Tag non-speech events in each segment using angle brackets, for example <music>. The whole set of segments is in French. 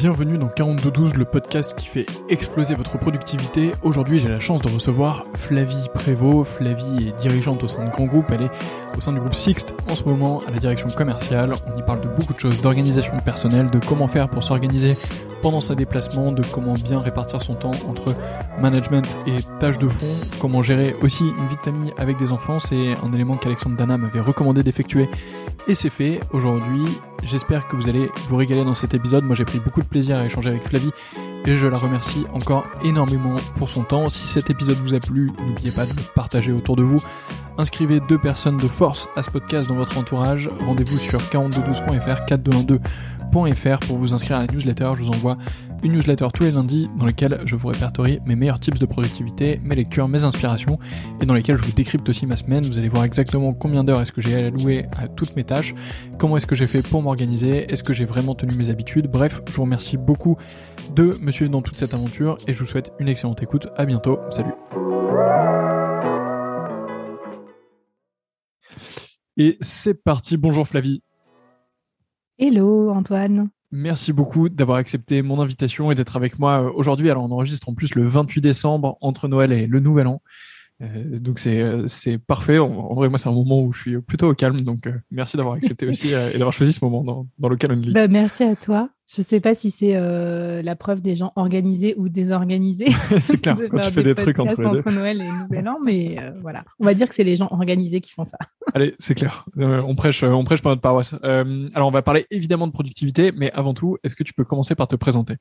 Bienvenue dans 4212, le podcast qui fait exploser votre productivité. Aujourd'hui, j'ai la chance de recevoir Flavie Prévost. Flavie est dirigeante au sein de Grand Groupe. Elle est au sein du groupe Sixt en ce moment à la direction commerciale. On y parle de beaucoup de choses, d'organisation personnelle, de comment faire pour s'organiser pendant sa déplacement, de comment bien répartir son temps entre management et tâches de fond, comment gérer aussi une vie de famille avec des enfants. C'est un élément qu'Alexandre Dana m'avait recommandé d'effectuer et c'est fait. Aujourd'hui, j'espère que vous allez vous régaler dans cet épisode. Moi, j'ai pris beaucoup de plaisir à échanger avec Flavie et je la remercie encore énormément pour son temps. Si cet épisode vous a plu, n'oubliez pas de le partager autour de vous. Inscrivez deux personnes de force à ce podcast dans votre entourage. Rendez-vous sur 4212.fr, 4212.fr pour vous inscrire à la newsletter. Je vous envoie une newsletter tous les lundis dans laquelle je vous répertorie mes meilleurs tips de productivité, mes lectures, mes inspirations et dans lesquelles je vous décrypte aussi ma semaine. Vous allez voir exactement combien d'heures est-ce que j'ai alloué à toutes mes tâches, comment est-ce que j'ai fait pour m'organiser, est-ce que j'ai vraiment tenu mes habitudes. Bref, je vous remercie beaucoup de me suivre dans toute cette aventure et je vous souhaite une excellente écoute. À bientôt. Salut. Et c'est parti. Bonjour Flavie. Hello Antoine. Merci beaucoup d'avoir accepté mon invitation et d'être avec moi euh, aujourd'hui. Alors on enregistre en plus le 28 décembre entre Noël et le Nouvel An. Euh, donc c'est euh, c'est parfait. En, vrai, moi, c'est un moment où je suis plutôt au calme. Donc euh, merci d'avoir accepté <laughs> aussi et d'avoir choisi ce moment dans, dans le calendrier. Bah, merci à toi. Je sais pas si c'est la preuve des gens organisés ou désorganisés. <laughs> c'est clair, <laughs> quand tu fais des, trucs entre, entre Noël et Nouvel An, mais voilà. On va dire que c'est les gens organisés qui font ça. <laughs> Allez, c'est clair. on prêche, on prêche pour notre paroisse. alors, on va parler évidemment de productivité, mais avant tout, est-ce que tu peux commencer par te présenter?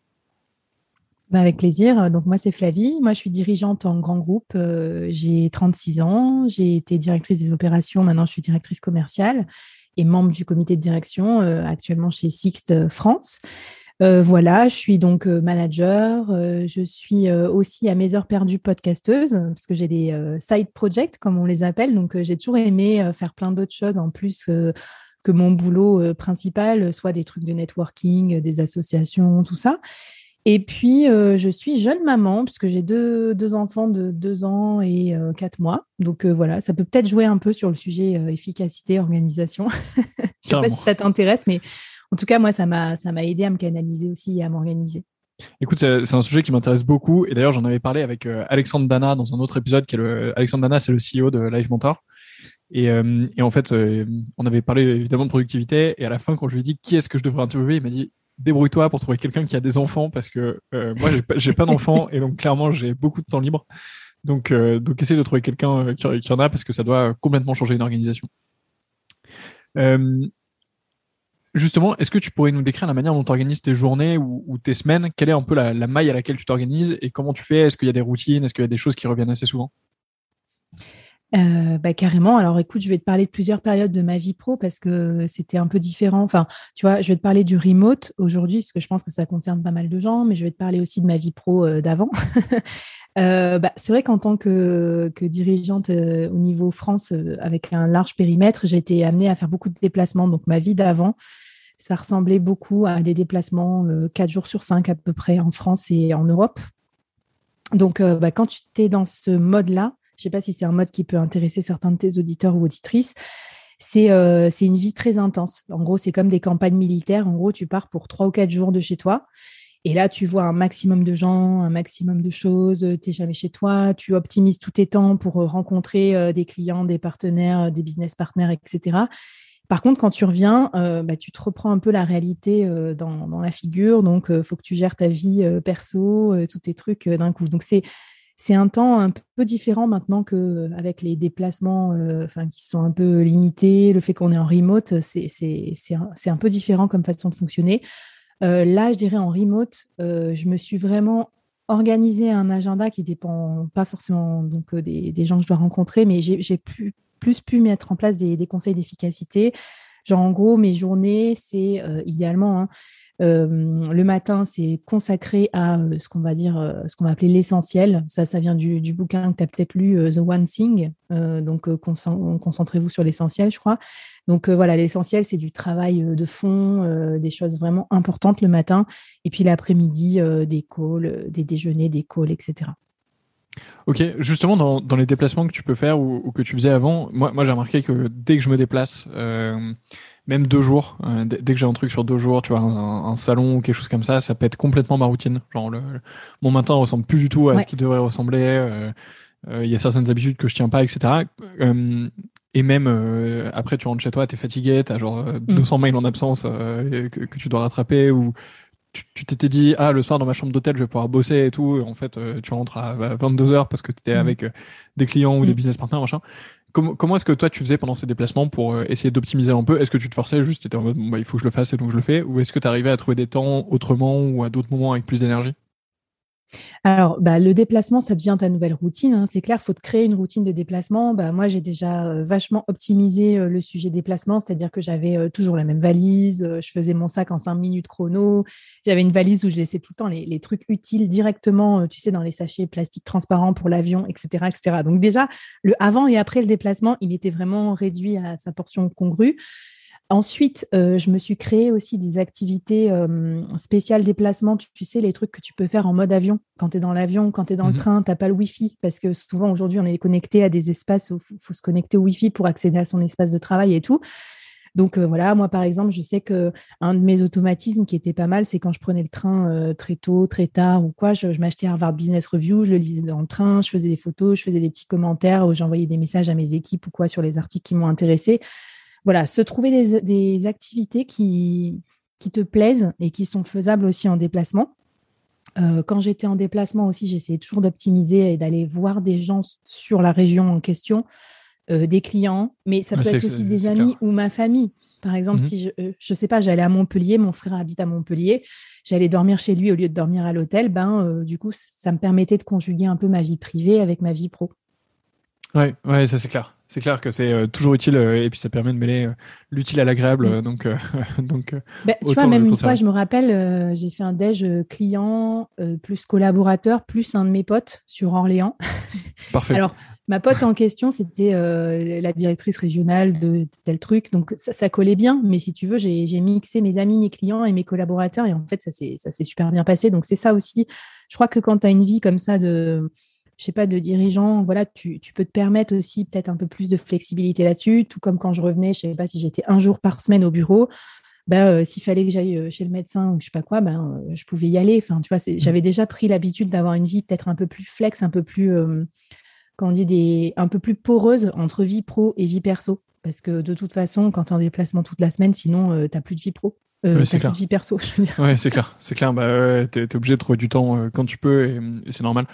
Bah avec plaisir. Donc moi c'est Flavie, moi je suis dirigeante en grand groupe, euh, j'ai 36 ans, j'ai été directrice des opérations, maintenant je suis directrice commerciale et membre du comité de direction euh, actuellement chez Sixt France. Euh, voilà, je suis donc manager, je suis aussi à mes heures perdues podcasteuse parce que j'ai des side projects comme on les appelle, donc j'ai toujours aimé faire plein d'autres choses en plus que mon boulot principal, soit des trucs de networking, des associations, tout ça. Et puis, euh, je suis jeune maman, puisque j'ai deux, deux, enfants de deux ans et euh, quatre mois. Donc euh, voilà, ça peut peut-être jouer un peu sur le sujet efficacité, organisation. <laughs> je ne sais pas si ça t'intéresse, mais en tout cas, moi, ça m'a aidé à me canaliser aussi et à m'organiser. Écoute, c'est un sujet qui m'intéresse beaucoup. Et d'ailleurs, j'en avais parlé avec Alexandre Dana dans un autre épisode. Qui est le... Alexandre Dana, c'est le CEO de Live Mentor. Et, et en fait, on avait parlé évidemment de productivité. Et à la fin, quand je lui ai dit qui est-ce que je devrais interviewer, il m'a dit débrouille-toi pour trouver quelqu'un qui a des enfants parce que euh, moi j'ai pas, d'enfants et donc clairement j'ai beaucoup de temps libre. Donc, euh, donc essaye de trouver quelqu'un euh, qui, en a parce que ça doit complètement changer une organisation. justement, est-ce que tu pourrais nous décrire la manière dont tu organises tes journées ou, tes semaines? Quelle est un peu la maille à laquelle tu t'organises et comment tu fais? Est-ce qu'il y a des routines? Est-ce qu'il y a des choses qui reviennent assez souvent? Euh, bah, carrément. Alors écoute, je vais te parler de plusieurs périodes de ma vie pro parce que c'était un peu différent. Enfin, tu vois, je vais te parler du remote aujourd'hui parce que je pense que ça concerne pas mal de gens, mais je vais te parler aussi de ma vie pro euh, d'avant. <laughs> euh, bah, c'est vrai qu'en tant que, dirigeante euh, au niveau France avec un large périmètre, j'ai été amenée à faire beaucoup de déplacements. Donc ma vie d'avant, ça ressemblait beaucoup à des déplacements quatre jours sur cinq à peu près en France et en Europe. Donc bah, quand tu es dans ce mode-là, je ne sais pas si c'est un mode qui peut intéresser certains de tes auditeurs ou auditrices. Euh, c'est une vie très intense. En gros, c'est comme des campagnes militaires. En gros, tu pars pour trois ou quatre jours de chez toi. Et là, tu vois un maximum de gens, un maximum de choses. Tu n'es jamais chez toi. Tu optimises tous tes temps pour euh, rencontrer euh, des clients, des partenaires, des business partners, etc. Par contre, quand tu reviens, bah, tu te reprends un peu la réalité dans, dans, la figure. Donc, il faut que tu gères ta vie perso, tous tes trucs d'un coup. Donc, c'est c'est un temps un peu différent maintenant qu'avec les déplacements euh, qui sont un peu limités, le fait qu'on est en remote, c'est un, peu différent comme façon de fonctionner. Euh, là, je dirais en remote, euh, je me suis vraiment organisé un agenda qui dépend pas forcément des, gens que je dois rencontrer, mais j'ai plus pu mettre en place des conseils d'efficacité. Genre, en gros, mes journées, c'est idéalement hein, euh, le matin, c'est consacré à euh, ce qu'on va dire, euh, ce qu'on va appeler l'essentiel. Ça, ça vient du, bouquin que tu as peut-être lu, The One Thing. donc, concentrez-vous sur l'essentiel, je crois. Donc voilà, l'essentiel, c'est du travail de fond, des choses vraiment importantes le matin, et puis l'après-midi, des calls, des déjeuners, des calls, etc. Ok, justement dans, dans, les déplacements que tu peux faire ou, que tu faisais avant, moi, moi j'ai remarqué que dès que je me déplace, euh, même deux jours, euh, dès que j'ai un truc sur deux jours, tu vois, un, salon ou quelque chose comme ça, ça peut être complètement ma routine. Genre le, mon matin ressemble plus du tout à ce qu'il devrait ressembler. Euh, il y a certaines habitudes que je tiens pas, etc. et même après, tu rentres chez toi, tu es fatigué, tu as genre 200 mm. mails en absence que, que, tu dois rattraper ou tu t'étais dit, ah, le soir dans ma chambre d'hôtel, je vais pouvoir bosser et tout. En fait, euh, tu rentres à 22 heures parce que tu étais mm. avec euh, des clients ou des mm. business partners, machin. Comment, comment est-ce que toi, tu faisais pendant ces déplacements pour euh, essayer d'optimiser un peu? Est-ce que tu te forçais juste, tu étais en mode, bah, il faut que je le fasse et donc je le fais? Ou est-ce que tu arrivais à trouver des temps autrement ou à d'autres moments avec plus d'énergie? Alors, bah, le déplacement, ça devient ta nouvelle routine. Hein. C'est clair, il faut te créer une routine de déplacement. Bah, moi, j'ai déjà vachement optimisé le sujet déplacement, c'est-à-dire que j'avais toujours la même valise, je faisais mon sac en cinq minutes chrono, j'avais une valise où je laissais tout le temps les, trucs utiles directement, tu sais, dans les sachets plastiques transparents pour l'avion, etc., etc. Donc déjà, le avant et après le déplacement, il était vraiment réduit à sa portion congrue. Ensuite, euh, je me suis créé aussi des activités euh, spéciales déplacement. Tu, sais, les trucs que tu peux faire en mode avion. Quand tu es dans l'avion, quand tu es dans le mmh train, tu n'as pas le Wi-Fi. Parce que souvent, aujourd'hui, on est connecté à des espaces où il faut, se connecter au Wi-Fi pour accéder à son espace de travail et tout. Donc euh, voilà, moi par exemple, je sais que un de mes automatismes qui était pas mal, c'est quand je prenais le train très tôt, très tard ou quoi, je, je m'achetais Harvard Business Review, je le lisais dans le train, je faisais des photos, je faisais des petits commentaires, j'envoyais des messages à mes équipes ou quoi sur les articles qui m'ont intéressé voilà, se trouver des, activités qui, qui te plaisent et qui sont faisables aussi en déplacement. Euh, quand j'étais en déplacement aussi, j'essayais toujours d'optimiser et d'aller voir des gens sur la région en question, euh, des clients, mais ça peut être aussi des amis ou ma famille. Par exemple, mhm. si je ne euh, sais pas, j'allais à Montpellier, mon frère habite à Montpellier, j'allais dormir chez lui au lieu de dormir à l'hôtel, ben du coup, ça me permettait de conjuguer un peu ma vie privée avec ma vie pro. Ouais, ouais, ça c'est clair. C'est clair que c'est euh, toujours utile euh, et puis ça permet de mêler euh, l'utile à l'agréable. Mm. Donc, <laughs> donc bah, tu vois, même une fois, je me rappelle, j'ai fait un déj client plus collaborateur plus un de mes potes sur Orléans. <laughs> Parfait. Alors, ma pote en question, c'était la directrice régionale de tel truc. Donc, ça, ça collait bien. Mais si tu veux, j'ai mixé mes amis, mes clients et mes collaborateurs. Et en fait, ça s'est super bien passé. Donc, c'est ça aussi. Je crois que quand tu as une vie comme ça de je sais pas, de dirigeant, voilà, tu, peux te permettre aussi peut-être un peu plus de flexibilité là-dessus, tout comme quand je revenais, je sais pas si j'étais un jour par semaine au bureau, ben, euh, s'il fallait que j'aille euh, chez le médecin ou je sais pas quoi, ben, euh, je pouvais y aller. Enfin, tu vois, j'avais déjà pris l'habitude d'avoir une vie peut-être un peu plus flex, un peu plus, quand on dit des, un peu plus poreuse entre vie pro et vie perso. Parce que de toute façon, quand tu es en déplacement toute la semaine, sinon, tu n'as plus de vie pro. Euh, c'est clair. Plus de vie perso, <laughs> je veux dire. Ouais, c'est clair. C'est clair. Bah, tu es, obligé de trouver du temps quand tu peux et c'est normal.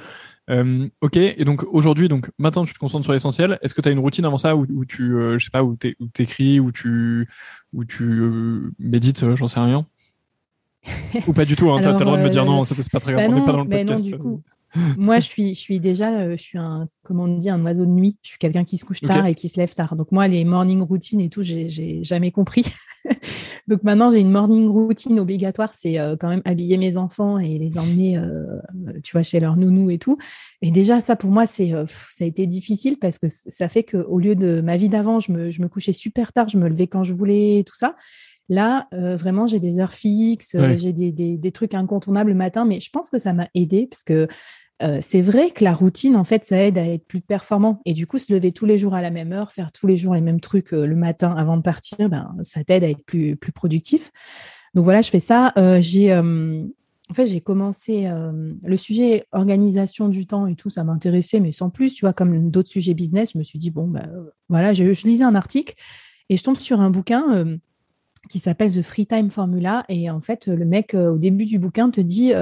Euh, ok, et donc aujourd'hui, donc maintenant tu te concentres sur l'essentiel. Est-ce que tu as une routine avant ça où, tu, euh, je sais pas, où tu écris, où tu, où tu euh, médites, j'en sais rien? <laughs> Ou pas du tout, hein, tu as, le droit de me dire non, ça c'est pas très grave, bah on n'est pas dans le podcast. Non, du coup, moi, je suis, je suis déjà, euh, je suis un, comment on dit, un oiseau de nuit. Je suis quelqu'un qui se couche tard et qui se lève tard. Donc moi, les morning routines et tout, j'ai jamais compris. <laughs> Donc maintenant, j'ai une morning routine obligatoire, c'est euh, quand même habiller mes enfants et les emmener, euh, tu vois, chez leur nounou et tout. Et déjà, ça pour moi, c'est, ça a été difficile parce que ça fait que au lieu de ma vie d'avant, je me, je me couchais super tard, je me levais quand je voulais, et tout ça. Là, vraiment, j'ai des heures fixes, j'ai des, des, des, trucs incontournables le matin, mais je pense que ça m'a aidé parce que euh, c'est vrai que la routine, en fait, ça aide à être plus performant. Et du coup, se lever tous les jours à la même heure, faire tous les jours les mêmes trucs euh, le matin avant de partir, ben, ça t'aide à être plus, productif. Donc voilà, je fais ça. Euh, j'ai, en fait, j'ai commencé le sujet organisation du temps et tout, ça m'intéressait, mais sans plus, tu vois, comme d'autres sujets business, je me suis dit, bon, ben, voilà, je, je, lisais un article et je tombe sur un bouquin qui s'appelle The Free Time Formula. Et en fait, le mec, au début du bouquin, te dit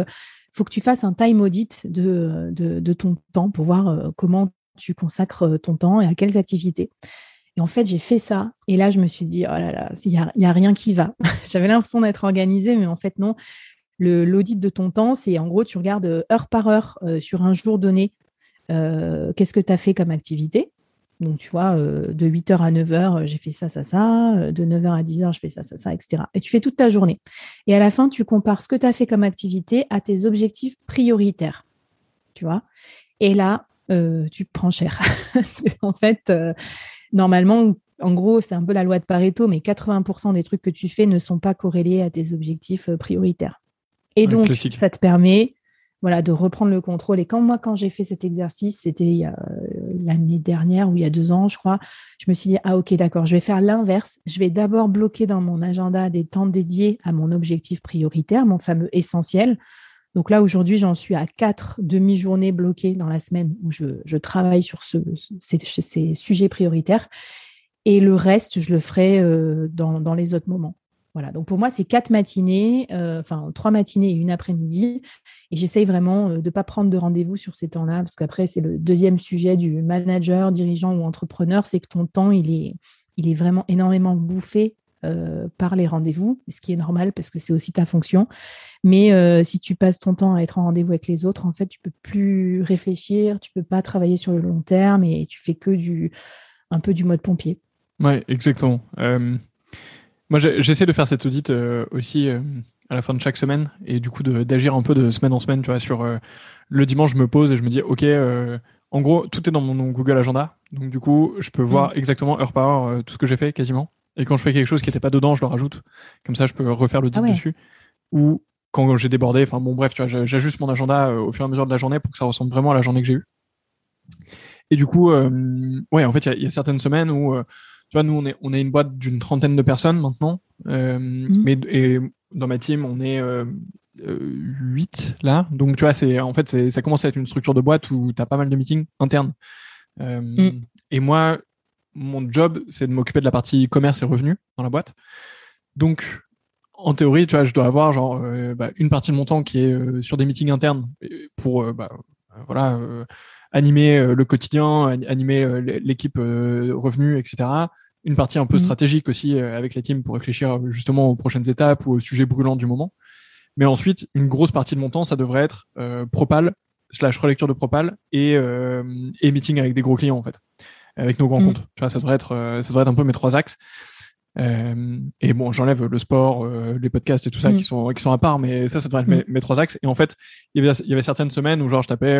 faut que tu fasses un time audit de, de, ton temps pour voir euh, comment tu consacres euh, ton temps et à quelles activités. Et en fait, j'ai fait ça. Et là, je me suis dit, oh là là, il n'y a, rien qui va. <laughs> J'avais l'impression d'être organisée, mais en fait, non. L'audit de ton temps, c'est en gros, tu regardes euh, heure par heure sur un jour donné, qu'est-ce que tu as fait comme activité. Donc, tu vois, euh, de 8h à 9h, j'ai fait ça, ça, ça. Euh, de 9h à 10h, je fais ça, ça, ça, etc. Et tu fais toute ta journée. Et à la fin, tu compares ce que tu as fait comme activité à tes objectifs prioritaires. Tu vois? Et là, euh, tu prends cher. <laughs> en fait, normalement, en gros, c'est un peu la loi de Pareto, mais 80% des trucs que tu fais ne sont pas corrélés à tes objectifs prioritaires. Et donc, ça te permet voilà, de reprendre le contrôle. Et quand moi, quand j'ai fait cet exercice, c'était euh, l'année dernière ou il y a deux ans, je crois, je me suis dit, ah ok, d'accord, je vais faire l'inverse. Je vais d'abord bloquer dans mon agenda des temps dédiés à mon objectif prioritaire, mon fameux essentiel. Donc là, aujourd'hui, j'en suis à quatre demi-journées bloquées dans la semaine où je, travaille sur ce, ces, sujets prioritaires. Et le reste, je le ferai euh, dans les autres moments. Voilà, donc pour moi, c'est quatre matinées, euh, enfin trois matinées et une après-midi. Et j'essaye vraiment euh, de ne pas prendre de rendez-vous sur ces temps-là, parce qu'après, c'est le deuxième sujet du manager, dirigeant ou entrepreneur, c'est que ton temps, il est, il est vraiment énormément bouffé euh, par les rendez-vous, ce qui est normal parce que c'est aussi ta fonction. Mais si tu passes ton temps à être en rendez-vous avec les autres, en fait, tu peux plus réfléchir, tu peux pas travailler sur le long terme et tu fais que du un peu du mode pompier. Ouais, exactement. Moi, j'essaie de faire cette audit euh, aussi euh, à la fin de chaque semaine et du coup d'agir un peu de semaine en semaine, tu vois, sur euh, le dimanche, je me pose et je me dis, ok, en gros, tout est dans mon Google Agenda, donc du coup, je peux voir mm. exactement heure par heure tout ce que j'ai fait quasiment. Et quand je fais quelque chose qui n'était pas dedans, je le rajoute. Comme ça, je peux refaire l'audit ah dessus. Ou quand j'ai débordé, enfin bon, bref, tu vois, j'ajuste mon agenda au fur et à mesure de la journée pour que ça ressemble vraiment à la journée que j'ai eue. Et du coup, ouais, en fait, il y, y, a certaines semaines où tu vois, nous, on est, on est une boîte d'une trentaine de personnes maintenant. Euh, mhm. Mais et dans ma team, on est euh, 8 là. Donc, tu vois, c'est, en fait, ça commence à être une structure de boîte où tu as pas mal de meetings internes. Euh, mhm. Et moi, mon job, c'est de m'occuper de la partie commerce et revenus dans la boîte. Donc, en théorie, tu vois, je dois avoir genre euh, bah, une partie de mon temps qui est sur des meetings internes pour bah, voilà animer euh, le quotidien, animer euh, l'équipe euh, revenu, etc. Une partie un peu mhm. stratégique aussi avec les teams pour réfléchir justement aux prochaines étapes ou aux sujets brûlants du moment. Mais ensuite, une grosse partie de mon temps, ça devrait être propal slash relecture de propal et, et meeting avec des gros clients en fait, avec nos grands mhm. comptes. Tu vois, ça devrait être ça devrait être un peu mes trois axes. et bon, j'enlève le sport, les podcasts et tout ça mhm. qui sont qui sont à part, mais ça, ça devrait être mes, trois axes. Et en fait, il y avait, il y avait certaines semaines où genre je tapais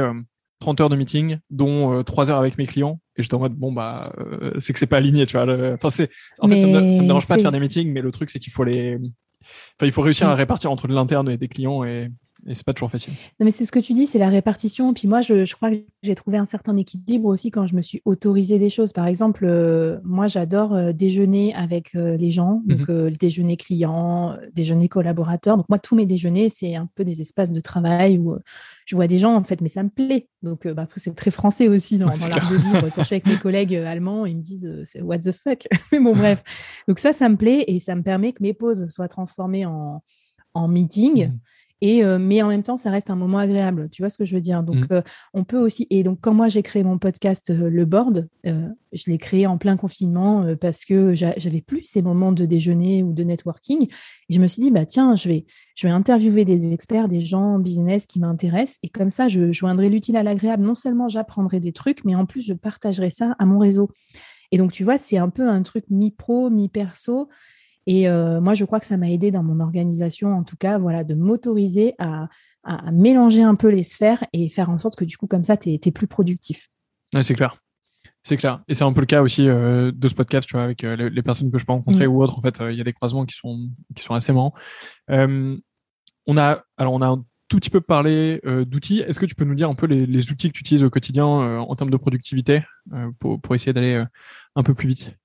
30 heures de meeting, dont 3 euh, heures avec mes clients. Et j'étais en mode, bon, bah, euh, c'est que c'est pas aligné, tu vois. Enfin, c'est, en fait, ça me, me dérange pas de faire des meetings, mais le truc, c'est qu'il faut les, enfin, il faut réussir à mm. répartir entre l'interne et des clients et, et c'est pas toujours facile. Non, mais c'est ce que tu dis, c'est la répartition. Puis moi, je, je crois que j'ai trouvé un certain équilibre aussi quand je me suis autorisé des choses. Par exemple, euh, moi, j'adore euh, déjeuner avec euh, les gens, donc mhm. le déjeuner client, déjeuner collaborateur. Donc moi, tous mes déjeuners, c'est un peu des espaces de travail où je vois des gens en fait, mais ça me plaît. Donc bah, après, c'est très français aussi dans, l'art de vivre. Quand je suis avec mes <laughs> collègues allemands, ils me disent what the fuck. <laughs> mais bon, bref. Donc ça, ça me plaît et ça me permet que mes pauses soient transformées en en meeting. Mhm. Et, euh, mais en même temps, ça reste un moment agréable. Tu vois ce que je veux dire? Donc, mmh. euh, on peut aussi. Et donc, quand moi j'ai créé mon podcast euh, Le Board, je l'ai créé en plein confinement parce que j'avais plus ces moments de déjeuner ou de networking. Et je me suis dit, bah tiens, je vais, je vais interviewer des experts, des gens business qui m'intéressent. Et comme ça, je joindrai l'utile à l'agréable. Non seulement j'apprendrai des trucs, mais en plus, je partagerai ça à mon réseau. Et donc, tu vois, c'est un peu un truc mi-pro, mi-perso. Et euh, moi, je crois que ça m'a aidé dans mon organisation, en tout cas, voilà, de m'autoriser à, mélanger un peu les sphères et faire en sorte que du coup, comme ça, tu es, plus productif. c'est clair. C'est clair. Et c'est un peu le cas aussi euh, de ce podcast, tu vois, avec euh, les, personnes que je peux rencontrer mm. ou autres. En fait, il y a des croisements qui sont, qui sont assez marrants. on a, alors, on a un tout petit peu parlé d'outils. Est-ce que tu peux nous dire un peu les, outils que tu utilises au quotidien en termes de productivité pour, pour essayer d'aller un peu plus vite?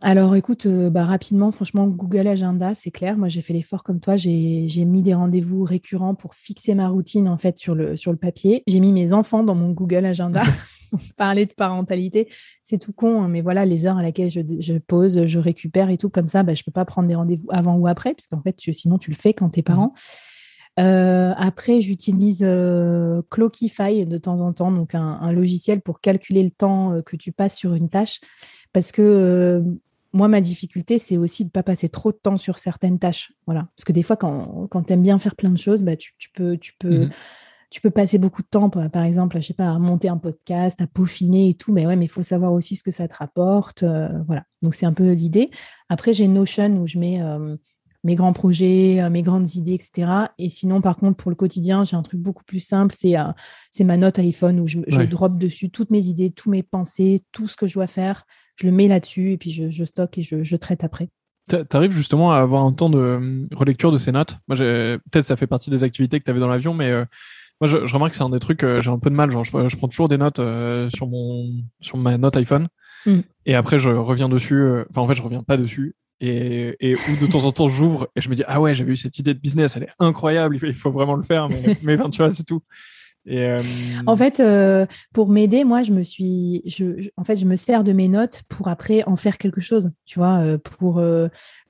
Alors écoute, bah, rapidement, franchement, Google Agenda, c'est clair. Moi, j'ai fait l'effort comme toi. J'ai mis des rendez-vous récurrents pour fixer ma routine en fait sur le, sur le papier. J'ai mis mes enfants dans mon Google Agenda. <laughs> <laughs> Parler de parentalité, c'est tout con, hein, mais voilà, les heures à laquelle je, pose, je récupère et tout, comme ça, bah, je ne peux pas prendre des rendez-vous avant ou après, parce qu'en fait, sinon, tu le fais quand tu es mmh. parent. après, j'utilise Clockify de temps en temps, donc un, logiciel pour calculer le temps que tu passes sur une tâche. Parce que euh, moi, ma difficulté, c'est aussi de ne pas passer trop de temps sur certaines tâches. Voilà. Parce que des fois, quand, quand tu aimes bien faire plein de choses, bah, tu, peux, tu, peux, mmh tu peux passer beaucoup de temps, par exemple, à, je sais pas, à monter un podcast, à peaufiner et tout. Mais ouais, mais il faut savoir aussi ce que ça te rapporte. Euh, voilà. Donc, c'est un peu l'idée. Après, j'ai Notion où je mets euh, mes grands projets, mes grandes idées, etc. Et sinon, par contre, pour le quotidien, j'ai un truc beaucoup plus simple. C'est ma note iPhone où je, je drop dessus toutes mes idées, toutes mes pensées, tout ce que je dois faire je le mets là-dessus et puis je, stocke et je, traite après. Tu arrives justement à avoir un temps de euh, relecture de ces notes? Moi, peut-être ça fait partie des activités que tu avais dans l'avion, mais euh, Moi, je, remarque que c'est un des trucs, j'ai un peu de mal. Genre, je, prends toujours des notes sur mon sur ma note iPhone, mm. et après je reviens dessus. Enfin, en fait, je reviens pas dessus. Et, et ou de temps en temps, j'ouvre et je me dis ah ouais, j'avais eu cette idée de business, elle est incroyable, il faut, vraiment le faire. Mais, <laughs> mais tu vois, c'est tout. Euh, en fait, euh, pour m'aider, moi, je me suis, je, en fait, je me sers de mes notes pour après en faire quelque chose, tu vois, euh, pour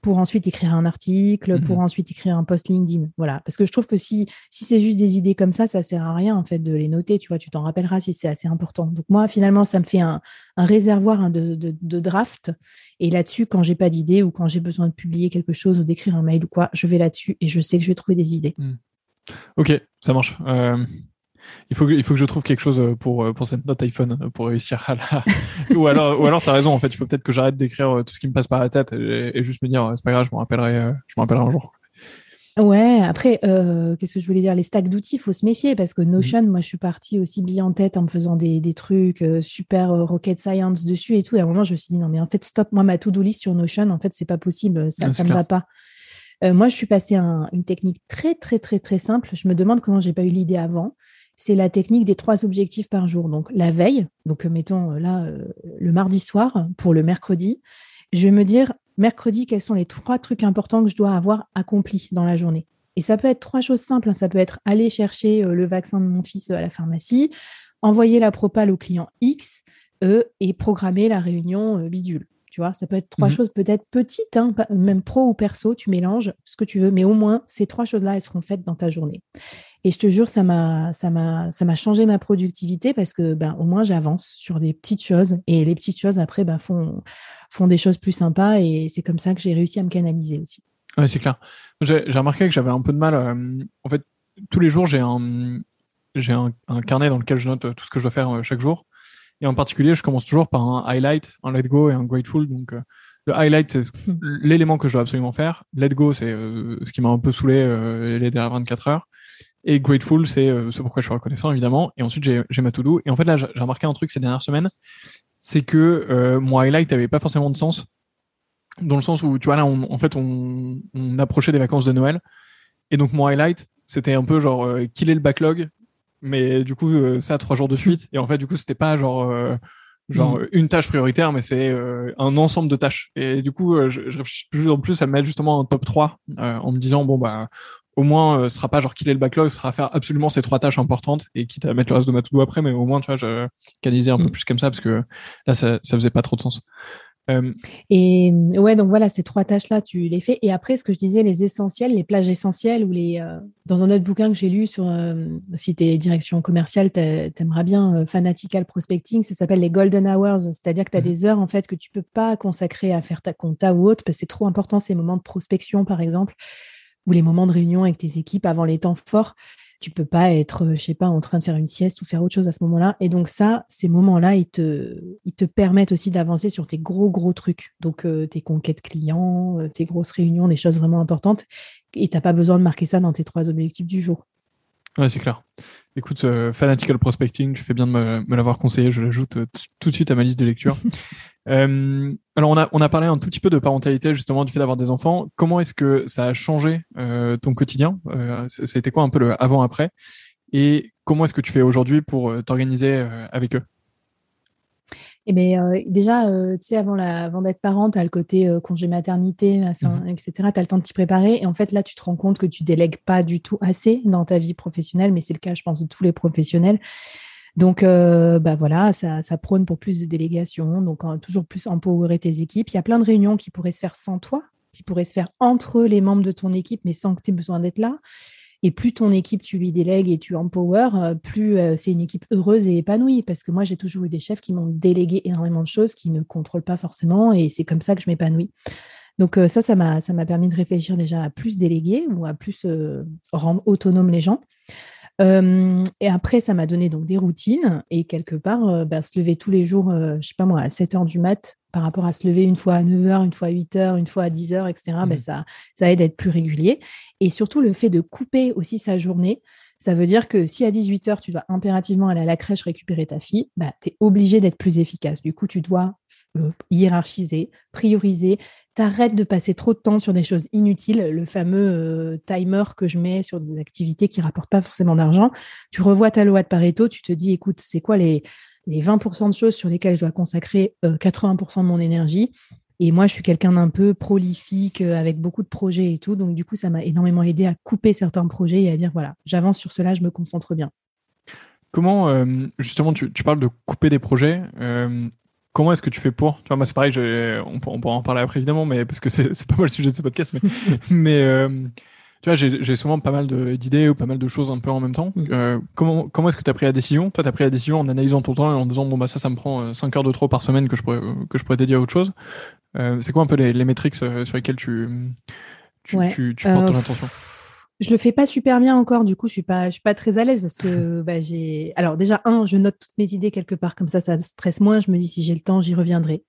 pour ensuite écrire un article, pour mhm. ensuite écrire un post LinkedIn, voilà. Parce que je trouve que si si c'est juste des idées comme ça, ça sert à rien en fait de les noter, tu vois. Tu t'en rappelleras si c'est assez important. Donc moi, finalement, ça me fait un, un réservoir hein, de, de, de, draft. Et là-dessus, quand j'ai pas d'idée ou quand j'ai besoin de publier quelque chose ou d'écrire un mail ou quoi, je vais là-dessus et je sais que je vais trouver des idées. Hmm. Ok, ça marche. Il faut, que, il faut que je trouve quelque chose euh, pour, euh, pour cette note iPhone euh, pour réussir <laughs> à la. ou alors, ou alors t'as raison, en fait, il faut peut-être que j'arrête d'écrire tout ce qui me passe par la tête et, juste me dire, c'est pas grave, je me rappellerai, je rappellerai un jour. Ouais, après, qu'est-ce que je voulais dire? Les stacks d'outils, il faut se méfier parce que Notion, moi, je suis partie aussi bien en tête en me faisant des, des trucs super rocket science dessus et tout. Et à un moment, je me suis dit, non, mais en fait, stop, moi, ma to-do list sur Notion, en fait, c'est pas possible, ça ne me va pas. moi, je suis passée à une technique très, très, très, très simple. Je me demande comment j'ai pas eu l'idée avant c'est la technique des trois objectifs par jour. Donc la veille, donc euh, mettons euh, là euh, le mardi soir pour le mercredi, je vais me dire mercredi quels sont les trois trucs importants que je dois avoir accomplis dans la journée. Et ça peut être trois choses simples. Hein. Ça peut être aller chercher le vaccin de mon fils à la pharmacie, envoyer la propale au client X et programmer la réunion bidule. Tu vois, ça peut être trois mmh choses peut-être petites, hein, même pro ou perso, tu mélanges ce que tu veux, mais au moins ces trois choses-là, elles seront faites dans ta journée. Et je te jure, ça m'a, ça m'a, ça m'a changé ma productivité parce que, ben, au moins, j'avance sur des petites choses et les petites choses après, ben, font, font des choses plus sympas et c'est comme ça que j'ai réussi à me canaliser aussi. Oui, c'est clair. J'ai, remarqué que j'avais un peu de mal. Euh, en fait, tous les jours, j'ai un, j'ai un, carnet dans lequel je note tout ce que je dois faire euh, chaque jour. Et en particulier, je commence toujours par un highlight, un let go et un grateful. Donc, euh, le highlight, c'est hmm. l'élément que je dois absolument faire. Let go, c'est ce qui m'a un peu saoulé les dernières 24 heures. Et grateful, c'est euh, ce pourquoi je suis reconnaissant, évidemment. Et ensuite, j'ai ma to-do. Et en fait, là, j'ai remarqué un truc ces dernières semaines, c'est que euh, mon highlight n'avait pas forcément de sens. Dans le sens où, tu vois, là, on, en fait, on, on, approchait des vacances de Noël. Et donc, mon highlight, c'était un peu genre, euh, est le backlog. Mais du coup, euh, ça, trois jours de suite. Et en fait, du coup, c'était pas genre, euh, genre mm. une tâche prioritaire, mais c'est un ensemble de tâches. Et du coup, je, je réfléchis plus en plus à mettre justement un top 3 en me disant, bon, bah, au moins, euh, ce sera pas genre qu'il est le backlog, ce sera faire absolument ces trois tâches importantes et quitte à mettre le reste de ma to-do après, mais au moins, tu vois, je canalisais un peu mm. plus comme ça parce que là, ça, ça faisait pas trop de sens. Euh, et ouais, donc voilà, ces trois tâches-là, tu les fais. Et après, ce que je disais, les essentiels, les plages essentielles, ou les. Euh, dans un autre bouquin que j'ai lu sur si tu es direction commerciale, t'aimeras bien fanatical prospecting, ça s'appelle les golden hours, c'est-à-dire que tu as mm-hmm. des heures en fait que tu peux pas consacrer à faire ta compta ou autre, parce que c'est trop important ces moments de prospection, par exemple ou les moments de réunion avec tes équipes avant les temps forts. Tu peux pas être, euh, je sais pas, en train de faire une sieste ou faire autre chose à ce moment-là. Et donc ça, ces moments-là, ils te, ils te permettent aussi d'avancer sur tes gros, gros trucs. Donc euh, tes conquêtes clients, euh, tes grosses réunions, des choses vraiment importantes. Et tu n'as pas besoin de marquer ça dans tes trois objectifs du jour. Ouais, c'est clair. Écoute, Fanatical Prospecting, tu fais bien de me, me l'avoir conseillé. Je l'ajoute tout de suite à ma liste de lecture. <laughs> Euh, alors on a, on a parlé un tout petit peu de parentalité justement du fait d'avoir des enfants. Comment est-ce que ça a changé euh, ton quotidien? Euh, Ça a été quoi un peu le avant-après? Et comment est-ce que tu fais aujourd'hui pour euh, t'organiser avec eux? Eh bien, déjà, tu sais, avant, la, avant d'être parent, tu as le côté congé maternité, mmh etc. Tu as le temps de t'y préparer. Et en fait, là, tu te rends compte que tu délègues pas du tout assez dans ta vie professionnelle, mais c'est le cas, je pense, de tous les professionnels. Donc, euh, bah voilà, ça, prône pour plus de délégation, donc toujours plus empowerer tes équipes. Il y a plein de réunions qui pourraient se faire sans toi, qui pourraient se faire entre les membres de ton équipe, mais sans que tu aies besoin d'être là. Et plus ton équipe, tu lui délègues et tu empower, euh, plus euh, c'est une équipe heureuse et épanouie. Parce que moi, j'ai toujours eu des chefs qui m'ont délégué énormément de choses qui ne contrôlent pas forcément, et c'est comme ça que je m'épanouis. Donc ça, ça m'a permis de réfléchir déjà à plus déléguer ou à plus rendre autonomes les gens. Euh, et après, ça m'a donné donc des routines et quelque part, euh, bah, se lever tous les jours, je euh, je sais pas moi, à 7 heures du mat par rapport à se lever une fois à 9 heures, une fois à 8 heures, une fois à 10 heures, etc. Bah, mmh. ça, ça aide à être plus régulier. Et surtout, le fait de couper aussi sa journée, ça veut dire que si à 18 heures, tu dois impérativement aller à la crèche récupérer ta fille, bah, tu es obligé d'être plus efficace. Du coup, tu dois hiérarchiser, prioriser, t'arrêtes de passer trop de temps sur des choses inutiles, le fameux timer que je mets sur des activités qui rapportent pas forcément d'argent. Tu revois ta loi de Pareto, tu te dis, écoute, c'est quoi les, les 20% de choses sur lesquelles je dois consacrer 80% de mon énergie? Et moi, je suis quelqu'un d'un peu prolifique, euh, avec beaucoup de projets et tout. Donc, du coup, ça m'a énormément aidé à couper certains projets et à dire, voilà, j'avance sur cela, je me concentre bien. Comment, euh, justement, tu, parles de couper des projets. Euh, comment est-ce que tu fais pour Tu vois, moi, c'est pareil, on, on, pourra en parler après, évidemment, mais parce que c'est pas mal le sujet de ce podcast. Mais, <laughs> mais tu vois, j'ai souvent pas mal d'idées ou pas mal de choses un peu en même temps. Mm. comment comment est-ce que tu as pris la décision? Toi, tu as pris la décision en analysant ton temps et en disant, bon, bah ça, ça me prend 5 heures de trop par semaine que je pourrais, que je pourrais dédier à autre chose. Euh, c'est quoi un peu les, les métriques euh, sur lesquelles tu, tu, tu, portes ton euh, attention? Je le fais pas super bien encore, du coup, je suis pas, je suis pas très à l'aise parce que <laughs> bah, j'ai. Alors déjà, un, je note toutes mes idées quelque part, comme ça, ça me stresse moins. Je me dis si j'ai le temps, j'y reviendrai.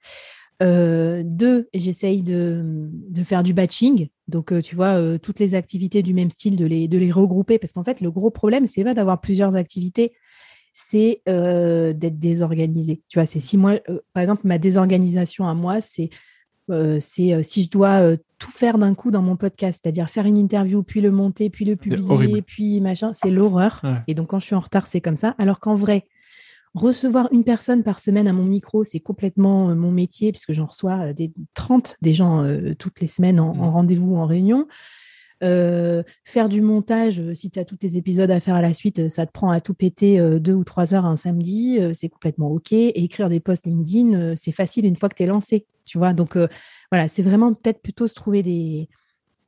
deux, j'essaye de, de, faire du batching. Donc, tu vois, toutes les activités du même style, de les, de les regrouper. Parce qu'en fait, le gros problème, c'est pas d'avoir plusieurs activités c'est d'être désorganisé. Tu vois, c'est si moi, par exemple, ma désorganisation à moi, c'est c'est si je dois tout faire d'un coup dans mon podcast, c'est-à-dire faire une interview, puis le monter, puis le publier, puis machin, c'est l'horreur. Et donc quand je suis en retard, c'est comme ça. Alors qu'en vrai, recevoir une personne par semaine à mon micro, c'est complètement mon métier, puisque j'en reçois des 30 des gens toutes les semaines en, en mmh. rendez-vous, en réunion. Euh, faire du montage, euh, si tu as tous tes épisodes à faire à la suite, euh, ça te prend à tout péter deux ou trois heures un samedi, c'est complètement OK. Écrire des posts LinkedIn, c'est facile une fois que tu es lancé. Tu vois, donc voilà, c'est vraiment peut-être plutôt se trouver des,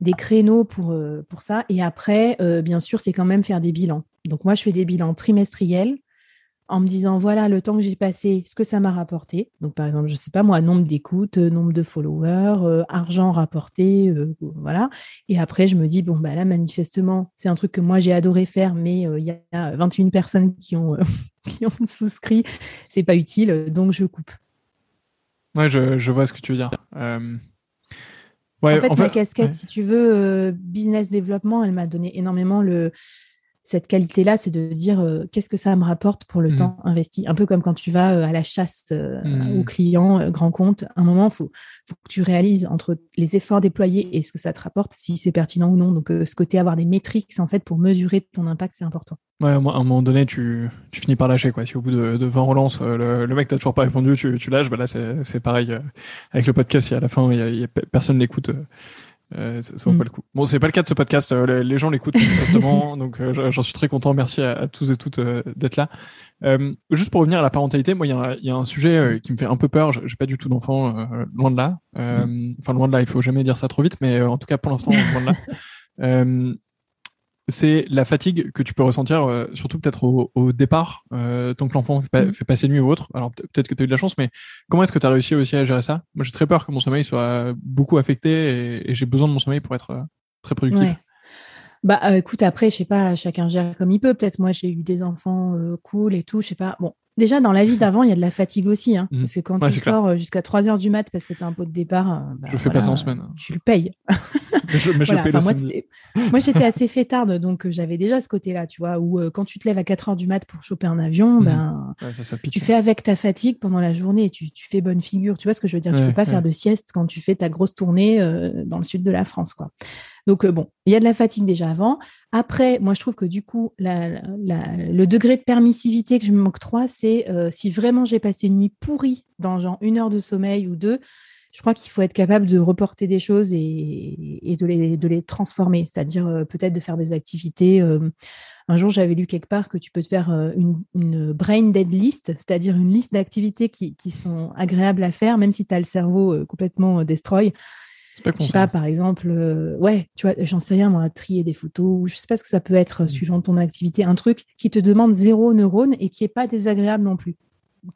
des créneaux pour, pour ça. Et après, bien sûr, c'est quand même faire des bilans. Donc moi, je fais des bilans trimestriels en me disant voilà le temps que j'ai passé, ce que ça m'a rapporté. Donc par exemple, je sais pas moi, nombre d'écoutes, euh, nombre de followers, euh, argent rapporté, euh, voilà. Et après je me dis bon bah là manifestement, c'est un truc que moi j'ai adoré faire mais il y a 21 personnes qui ont <laughs> qui ont souscrit, c'est pas utile donc je coupe. Ouais, je, je vois ce que tu veux dire. Ouais, en fait, ma casquette, si tu veux, business développement, elle m'a donné énormément le, cette qualité-là, c'est de dire euh, qu'est-ce que ça me rapporte pour le mmh. temps investi? Un peu comme quand tu vas euh, à la chasse euh, mmh. aux clients, grand compte. À un moment, il faut, que tu réalises entre les efforts déployés et ce que ça te rapporte, si c'est pertinent ou non. Donc, ce côté avoir des métriques, en fait, pour mesurer ton impact, c'est important. Ouais, à un moment donné, tu, finis par lâcher. Quoi. Si au bout de, 20 relances, le, le mec t'a toujours pas répondu, tu, lâches. Bah là, c'est pareil avec le podcast. Si à la fin, y a, personne n'écoute euh, ça, vaut mm. pas le coup. Bon, c'est pas le cas de ce podcast. Euh, les, gens l'écoutent <laughs> manifestement, donc euh, j'en suis très content. Merci à, tous et toutes d'être là. juste pour revenir à la parentalité, moi, il y, y, a un sujet qui me fait un peu peur. J'ai pas du tout d'enfant, loin de là. Mm. Enfin, loin de là. Il faut jamais dire ça trop vite, mais en tout cas, pour l'instant, loin de là. <laughs> c'est la fatigue que tu peux ressentir, euh, surtout peut-être au, départ, euh, tant que l'enfant fait, fait, passer nuit ou autre. Alors peut-être que tu as eu de la chance, mais comment est-ce que tu as réussi aussi à gérer ça? Moi, j'ai très peur que mon sommeil soit beaucoup affecté et, j'ai besoin de mon sommeil pour être euh, très productif. Bah écoute, après, je sais pas, chacun gère comme il peut. Peut-être moi, j'ai eu des enfants cool et tout, je sais pas. Bon, Déjà, dans la vie d'avant, il y a de la fatigue aussi. Hein, mmh. Parce que quand tu sors euh, jusqu'à 3 heures du mat parce que tu as un pot de départ, euh, bah, je fais pas ça en semaine. Tu le payes. <laughs> <laughs> moi, j'étais assez fêtarde, donc euh, j'avais déjà ce côté-là, tu vois, où quand tu te lèves à 4 heures du mat pour choper un avion, mmh. ben, tu fais avec ta fatigue pendant la journée et tu, tu, fais bonne figure. Tu vois ce que je veux dire Tu peux pas faire de sieste quand tu fais ta grosse tournée dans le sud de la France, quoi. Donc, euh, bon, il y a de la fatigue déjà avant. Après, moi, je trouve que du coup, le degré de permissivité que je me manque trois, c'est euh, si vraiment j'ai passé une nuit pourrie dans genre une heure de sommeil ou deux, je crois qu'il faut être capable de reporter des choses et, de, les, de, les, transformer, c'est-à-dire euh, peut-être de faire des activités. un jour, j'avais lu quelque part que tu peux te faire une, brain dead list, c'est-à-dire une liste d'activités qui, qui, sont agréables à faire, même si tu as le cerveau complètement destroy. Pas je sais pas, par exemple, euh, ouais, tu vois, j'en sais rien, moi, trier des photos, ou je sais pas ce que ça peut être, mm. suivant ton activité, un truc qui te demande zéro neurone et qui est pas désagréable non plus,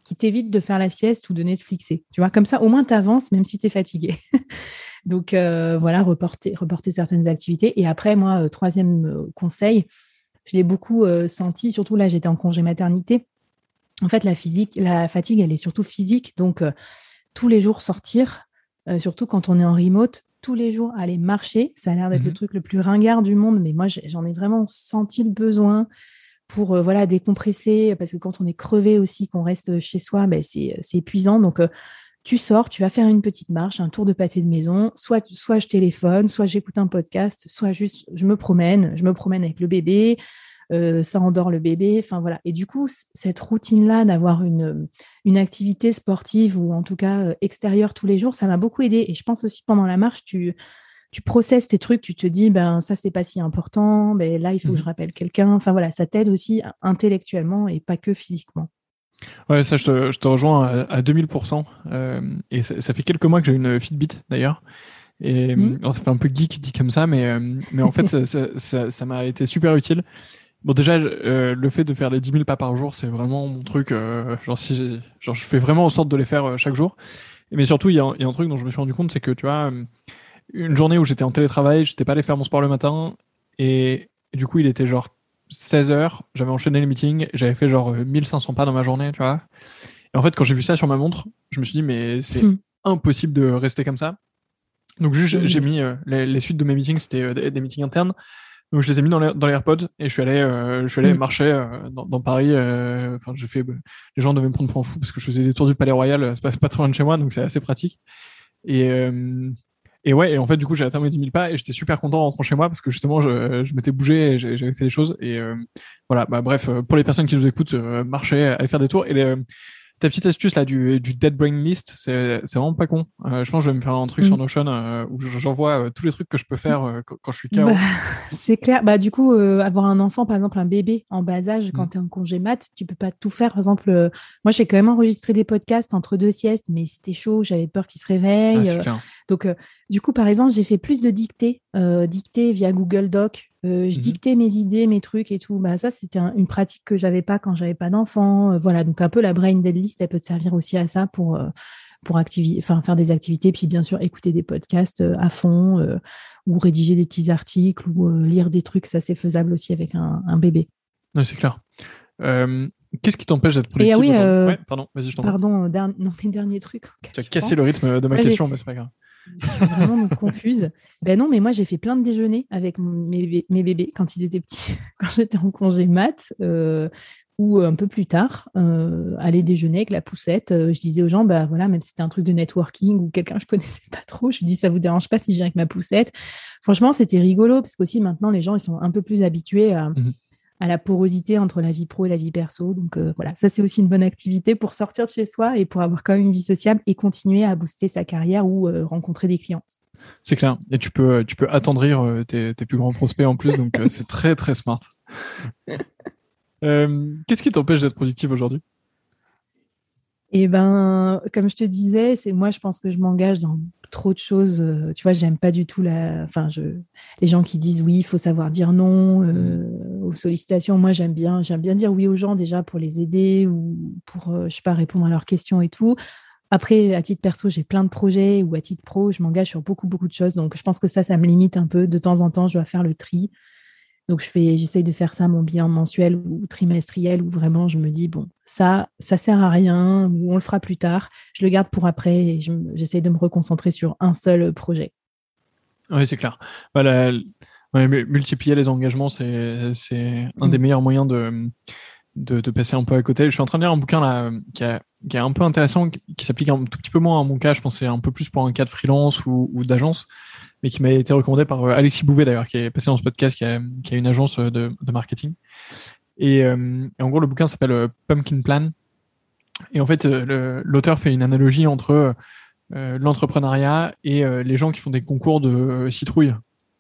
qui t'évite de faire la sieste ou de Netflixer. Tu vois, comme ça, au moins, tu avances, même si tu es fatigué. <laughs> Donc, euh, voilà, reporter, reporter certaines activités. Et après, moi, euh, troisième conseil, je l'ai beaucoup senti, surtout là, j'étais en congé maternité. En fait, la physique, la fatigue, elle est surtout physique. Donc, tous les jours sortir, euh, surtout quand on est en remote, tous les jours aller marcher. Ça a l'air d'être le mhm. truc le plus ringard du monde, mais moi j'en ai vraiment senti le besoin pour euh, voilà décompresser parce que quand on est crevé aussi qu'on reste chez soi ben c'est épuisant donc euh, tu sors, tu vas faire une petite marche, un tour de pâté de maison, soit, soit je téléphone, soit j'écoute un podcast, soit juste je me promène, je me promène avec le bébé, euh, ça endort le bébé, enfin voilà. Et du coup, cette routine-là d'avoir une, une activité sportive ou en tout cas euh, extérieure tous les jours, ça m'a beaucoup aidé. Et je pense aussi pendant la marche, tu, tu processes tes trucs, tu te dis, ben ça c'est pas si important, ben là il faut que je mmh rappelle quelqu'un. Enfin voilà, ça t'aide aussi intellectuellement et pas que physiquement. Ouais, ça, je te, je te rejoins à, 2000%. Euh, et ça, fait quelques mois que j'ai une Fitbit d'ailleurs. Et mmh. ça fait un peu geek dit comme ça, mais, euh, mais en fait, <laughs> ça m'a été super utile. Bon, déjà, euh, le fait de faire les 10 000 pas par jour, c'est vraiment mon truc. genre, si genre, je fais vraiment en sorte de les faire chaque jour. Mais surtout, il y, a, y a un truc dont je me suis rendu compte, c'est que tu vois, une journée où j'étais en télétravail, j'étais pas allé faire mon sport le matin, et, du coup, il était genre 16 heures, j'avais enchaîné les meetings, j'avais fait genre 1500 pas dans ma journée, tu vois. Et en fait, quand j'ai vu ça sur ma montre, je me suis dit, mais c'est hmm. impossible de rester comme ça. Donc, juste, j'ai hmm. mis euh, les, suites de mes meetings, c'était euh, des, meetings internes. Donc, je les ai mis dans les, dans les AirPods et je suis allé, euh, je suis allé hmm. marcher dans, Paris. Enfin, j'ai fait, les gens devaient me prendre pour un fou parce que je faisais des tours du Palais Royal, c'est pas, pas très loin de chez moi, donc c'est assez pratique. Et, et ouais, et en fait, du coup, j'ai atteint mes 10 000 pas et j'étais super content en rentrant chez moi parce que justement, je, je m'étais bougé et j'avais fait des choses. Et euh, voilà, bah, bref, euh, pour les personnes qui nous écoutent, euh, marcher, aller faire des tours. Et les, ta petite astuce là du, du dead brain list, c'est vraiment pas con. Euh, je pense que je vais me faire un truc sur mm. Notion euh, où j'envoie euh, tous les trucs que je peux faire quand, je suis KO. Bah, <laughs> c'est clair. Bah du coup, avoir un enfant, par exemple un bébé en bas âge, quand mm. tu es en congé mat, tu peux pas tout faire. Par exemple, moi j'ai quand même enregistré des podcasts entre deux siestes, mais c'était chaud, j'avais peur qu'il se réveille. Ah, donc du coup, par exemple, j'ai fait plus de dictées, dictées via Google Doc euh, je mmh dictais mes idées, mes trucs et tout. Bah, ça, c'était une pratique que j'avais pas quand j'avais pas d'enfant. Euh, voilà, donc un peu la brain dead list, elle peut te servir aussi à ça pour, euh, pour enfin, faire des activités, puis bien sûr écouter des podcasts à fond ou rédiger des petits articles ou lire des trucs. Ça, c'est faisable aussi avec un, bébé. Oui, c'est clair. Qu'est-ce qui t'empêche d'être productif ah oui, Pardon, vas-y, je t'en Pardon, non, mes derniers trucs. Tu as cassé le rythme de ma question, mais c'est pas grave. Je suis vraiment confuse. Ben non, mais moi, j'ai fait plein de déjeuners avec mes, bébés quand ils étaient petits, <laughs> quand j'étais en congé mat. Euh, ou un peu plus tard, euh, aller déjeuner avec la poussette. Euh, je disais aux gens, bah voilà, même si c'était un truc de networking ou quelqu'un que je <laughs> connaissais pas trop, je dis ça vous dérange pas si je viens avec ma poussette. Franchement, c'était rigolo parce qu'aussi maintenant les gens ils sont un peu plus habitués à, mmh à la porosité entre la vie pro et la vie perso. Donc euh, voilà, ça c'est aussi une bonne activité pour sortir de chez soi et pour avoir quand même une vie sociable et continuer à booster sa carrière ou euh, rencontrer des clients. C'est clair. Et tu peux, tu peux attendrir euh, tes, plus grands prospects en plus, donc <laughs> c'est très très smart. Qu'est-ce qui t'empêche d'être productif aujourd'hui? Et eh ben, comme je te disais, c'est moi, je pense que je m'engage dans trop de choses. Euh, tu vois, j'aime pas du tout la. Enfin, je les gens qui disent oui, il faut savoir dire non euh, aux sollicitations. Moi, j'aime bien, j'aime bien dire oui aux gens déjà pour les aider ou pour, euh, je sais pas, répondre à leurs questions et tout. Après, à titre perso, j'ai plein de projets ou à titre pro, je m'engage sur beaucoup, beaucoup de choses. Donc, je pense que ça, ça me limite un peu. De temps en temps, je dois faire le tri. Donc, je fais, j'essaye de faire ça, mon bilan mensuel ou trimestriel, où vraiment je me dis, bon, ça, ça sert à rien, ou on le fera plus tard. Je le garde pour après et j'essaye de me reconcentrer sur un seul projet. Oui, c'est clair. Voilà, multiplier les engagements, c'est, c'est un des mm. meilleurs moyens de, de, passer un peu à côté. Je suis en train de lire un bouquin là qui, qui est un peu intéressant, qui, s'applique un tout petit peu moins à mon cas. Je pense c'est un peu plus pour un cas de freelance ou, ou d'agence mais qui m'a été recommandé par euh, Alexis Bouvet d'ailleurs, qui est passé dans ce podcast, qui a, une agence euh, de, marketing. Et, euh, et, en gros, le bouquin s'appelle Pumpkin Plan. Et en fait, l'auteur fait une analogie entre l'entrepreneuriat et les gens qui font des concours de citrouille,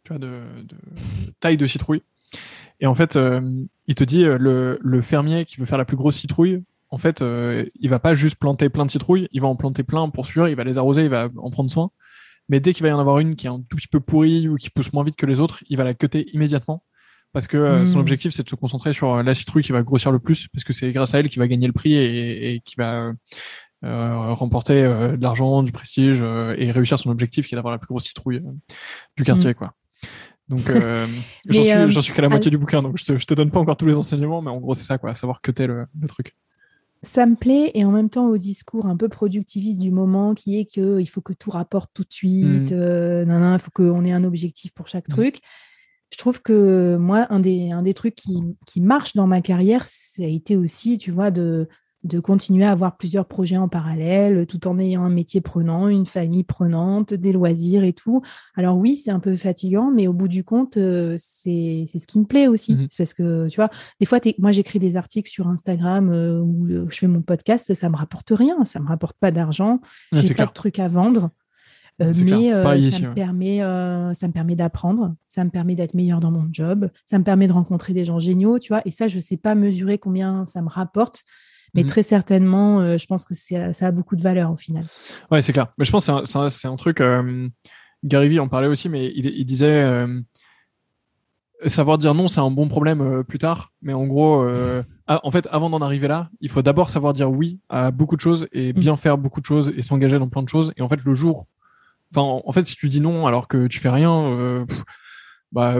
tu vois, de, de, taille de citrouille. Et en fait, il te dit le, le, fermier qui veut faire la plus grosse citrouille, en fait, il va pas juste planter plein de citrouilles, il va en planter plein pour sûr, il va les arroser, il va en prendre soin. Mais dès qu'il va y en avoir une qui est un tout petit peu pourrie ou qui pousse moins vite que les autres, il va la cutter immédiatement. Parce que euh, son hmm. objectif, c'est de se concentrer sur euh, la citrouille qui va grossir le plus, parce que c'est grâce à elle qu'il va gagner le prix et, qui va euh, remporter de l'argent, du prestige et réussir son objectif qui est d'avoir la plus grosse citrouille du quartier. Hmm. quoi. Donc, <laughs> j'en suis, suis qu'à la moitié du bouquin, donc je te, je te donne pas encore tous les enseignements, mais en gros, c'est ça, quoi, savoir cutter le, le truc ça me plaît et en même temps au discours un peu productiviste du moment qui est que il faut que tout rapporte tout de suite, mmh. euh, il faut qu'on ait un objectif pour chaque mmh. truc. Je trouve que moi, un des, un des trucs qui, qui marche dans ma carrière, ça a été aussi, tu vois, de, de continuer à avoir plusieurs projets en parallèle, tout en ayant un métier prenant, une famille prenante, des loisirs et tout. Alors oui, c'est un peu fatigant, mais au bout du compte, euh, c'est ce qui me plaît aussi. Mhm. C'est parce que, tu vois, des fois, moi, j'écris des articles sur Instagram euh, où euh, je fais mon podcast, ça me rapporte rien, ça me rapporte pas d'argent, j'ai pas de trucs à vendre. mais ça, me permet, ça me permet d'apprendre, ça me permet d'être meilleur dans mon job, ça me permet de rencontrer des gens géniaux, tu vois. Et ça, je ne sais pas mesurer combien ça me rapporte. Mais mhm. très certainement, euh, je pense que ça a beaucoup de valeur au final. Ouais, c'est clair. Mais je pense que c'est un, truc. Euh, Gary Vee en parlait aussi, mais il, disait euh, savoir dire non, c'est un bon problème plus tard. Mais en gros, en fait, avant d'en arriver là, il faut d'abord savoir dire oui à beaucoup de choses et bien mm. faire beaucoup de choses et s'engager dans plein de choses. Et en fait, le jour, enfin, en fait, si tu dis non alors que tu fais rien. bah,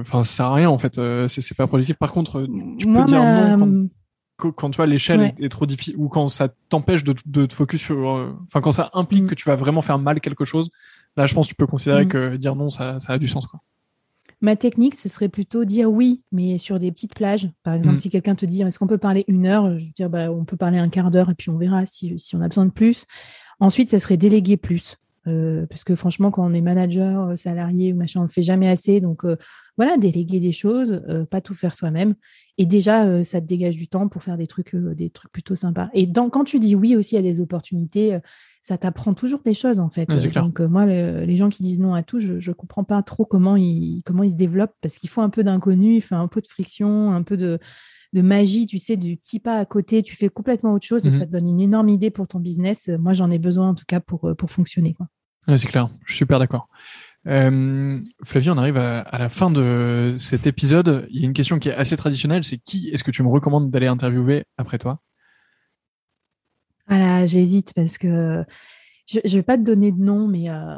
enfin, ça sert à rien en fait. c'est pas productif. Par contre, tu peux dire non quand quand tu vois l'échelle est, trop difficile ou quand ça t'empêche de, te focus sur, euh, enfin quand ça implique mm. que tu vas vraiment faire mal quelque chose, là je pense que tu peux considérer mm. que dire non ça, a du sens quoi. Ma technique, ce serait plutôt dire oui, mais sur des petites plages. Par exemple, mm. si quelqu'un te dit est-ce qu'on peut parler une heure, je veux dire bah, on peut parler un quart d'heure et puis on verra si, si on a besoin de plus. Ensuite, ce serait déléguer plus. Euh, parce que franchement, quand on est manager, euh, salarié ou machin, on ne fait jamais assez. Donc euh, voilà, déléguer des choses, pas tout faire soi-même. Et déjà, ça te dégage du temps pour faire des trucs, des trucs plutôt sympas. Et quand tu dis oui aussi à des opportunités, ça t'apprend toujours des choses en fait. Donc moi, les gens qui disent non à tout, je ne comprends pas trop comment ils, comment ils se développent parce qu'il faut un peu d'inconnu, il faut un peu de friction, un peu de de magie, tu sais, du petit pas à côté, tu fais complètement autre chose et mhm. ça te donne une énorme idée pour ton business. Moi, j'en ai besoin en tout cas pour, euh, pour fonctionner. c'est clair, je suis super d'accord. Euh, Flavie, on arrive à, la fin de cet épisode. Il y a une question qui est assez traditionnelle, c'est qui est-ce que tu me recommandes d'aller interviewer après toi? Voilà, j'hésite parce que je ne vais pas te donner de nom, mais euh,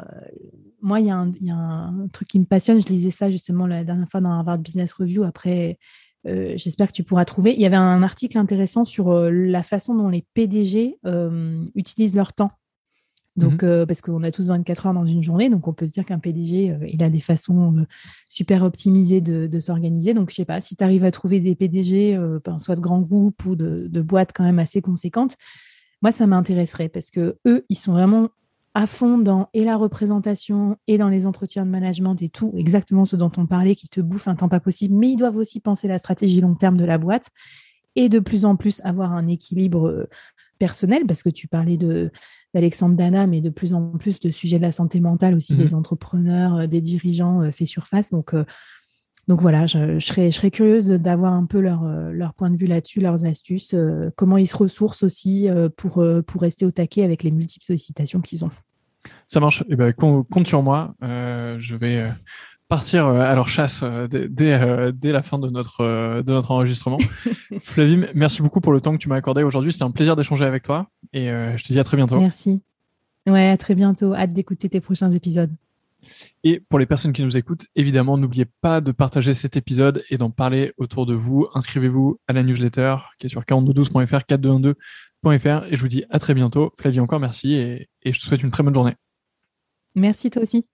moi, il y, y, a un truc qui me passionne. Je lisais ça justement la dernière fois dans Harvard Business Review après euh, j'espère que tu pourras trouver. Il y avait un article intéressant sur euh, la façon dont les PDG euh, utilisent leur temps. Donc, mhm. parce qu'on a tous 24 heures dans une journée, donc on peut se dire qu'un PDG, il a des façons super optimisées de, s'organiser. Donc, je sais pas, si tu arrives à trouver des PDG, ben, soit de grands groupes ou de, de, boîtes quand même assez conséquentes, moi, ça m'intéresserait parce que eux, ils sont vraiment à fond dans et la représentation et dans les entretiens de management et tout, exactement ce dont on parlait, qui te bouffe un temps pas possible, mais ils doivent aussi penser la stratégie long terme de la boîte et de plus en plus avoir un équilibre euh, personnel, parce que tu parlais de d'Alexandre Dana, mais de plus en plus de sujets de la santé mentale aussi, des mhm. entrepreneurs, euh, des dirigeants euh, fait surface. Donc, donc voilà, je, serais, je serais curieuse d'avoir un peu leur, leur point de vue là-dessus, leurs astuces, comment ils se ressourcent aussi pour, pour rester au taquet avec les multiples sollicitations qu'ils ont. Ça marche. Eh ben, compte sur moi. Euh, je vais euh, partir euh, à leur chasse dès, dès, la fin de notre, de notre enregistrement. <laughs> Flavie, merci beaucoup pour le temps que tu m'as accordé aujourd'hui. C'était un plaisir d'échanger avec toi et je te dis à très bientôt. Merci. Ouais, à très bientôt. Hâte d'écouter tes prochains épisodes. Et pour les personnes qui nous écoutent, évidemment, n'oubliez pas de partager cet épisode et d'en parler autour de vous. Inscrivez-vous à la newsletter qui est sur 4212.fr, 4212.fr et je vous dis à très bientôt. Flavie, encore merci et, et je te souhaite une très bonne journée. Merci toi aussi.